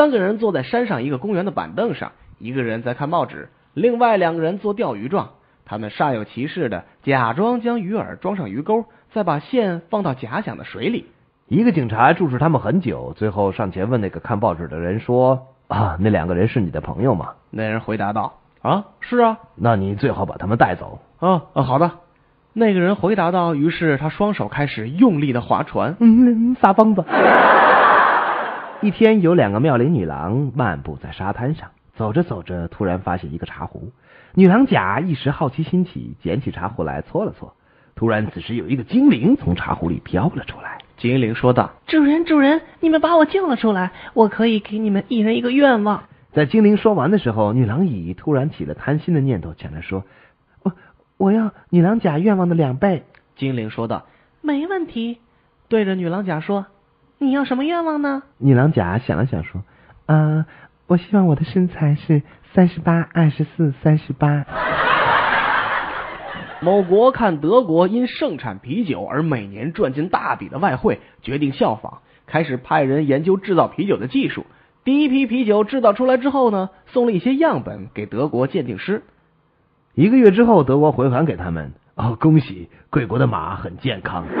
三个人坐在山上一个公园的板凳上，一个人在看报纸，另外两个人做钓鱼状。他们煞有其事的假装将鱼饵装上鱼钩，再把线放到假想的水里。一个警察注视他们很久，最后上前问那个看报纸的人说：“啊，那两个人是你的朋友吗？”那人回答道：“啊，是啊。”那你最好把他们带走。啊啊，好的。那个人回答道。于是他双手开始用力的划船。嗯，撒疯子。一天，有两个妙龄女郎漫步在沙滩上，走着走着，突然发现一个茶壶。女郎甲一时好奇心起，捡起茶壶来搓了搓。突然，此时有一个精灵从茶壶里飘了出来。精灵说道：“主人，主人，你们把我救了出来，我可以给你们一人一个愿望。”在精灵说完的时候，女郎乙突然起了贪心的念头，抢着说：“我我要女郎甲愿望的两倍。”精灵说道：“没问题。”对着女郎甲说：“你要什么愿望呢？”女郎甲想了想说：“啊，我希望我的身材是。”三十八，二十四，三十八。某国看德国因盛产啤酒而每年赚进大笔的外汇，决定效仿，开始派人研究制造啤酒的技术。第一批啤酒制造出来之后呢，送了一些样本给德国鉴定师。一个月之后，德国回函给他们：“哦，恭喜，贵国的马很健康。”